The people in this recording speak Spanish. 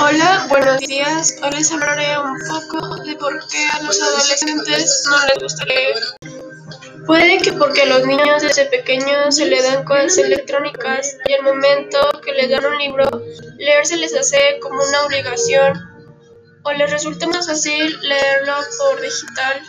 Hola, buenos días. Hoy les hablaré un poco de por qué a los adolescentes no les gusta leer. Puede que porque los niños desde pequeños se les dan cosas electrónicas y al momento que les dan un libro, leer se les hace como una obligación o les resulta más fácil leerlo por digital.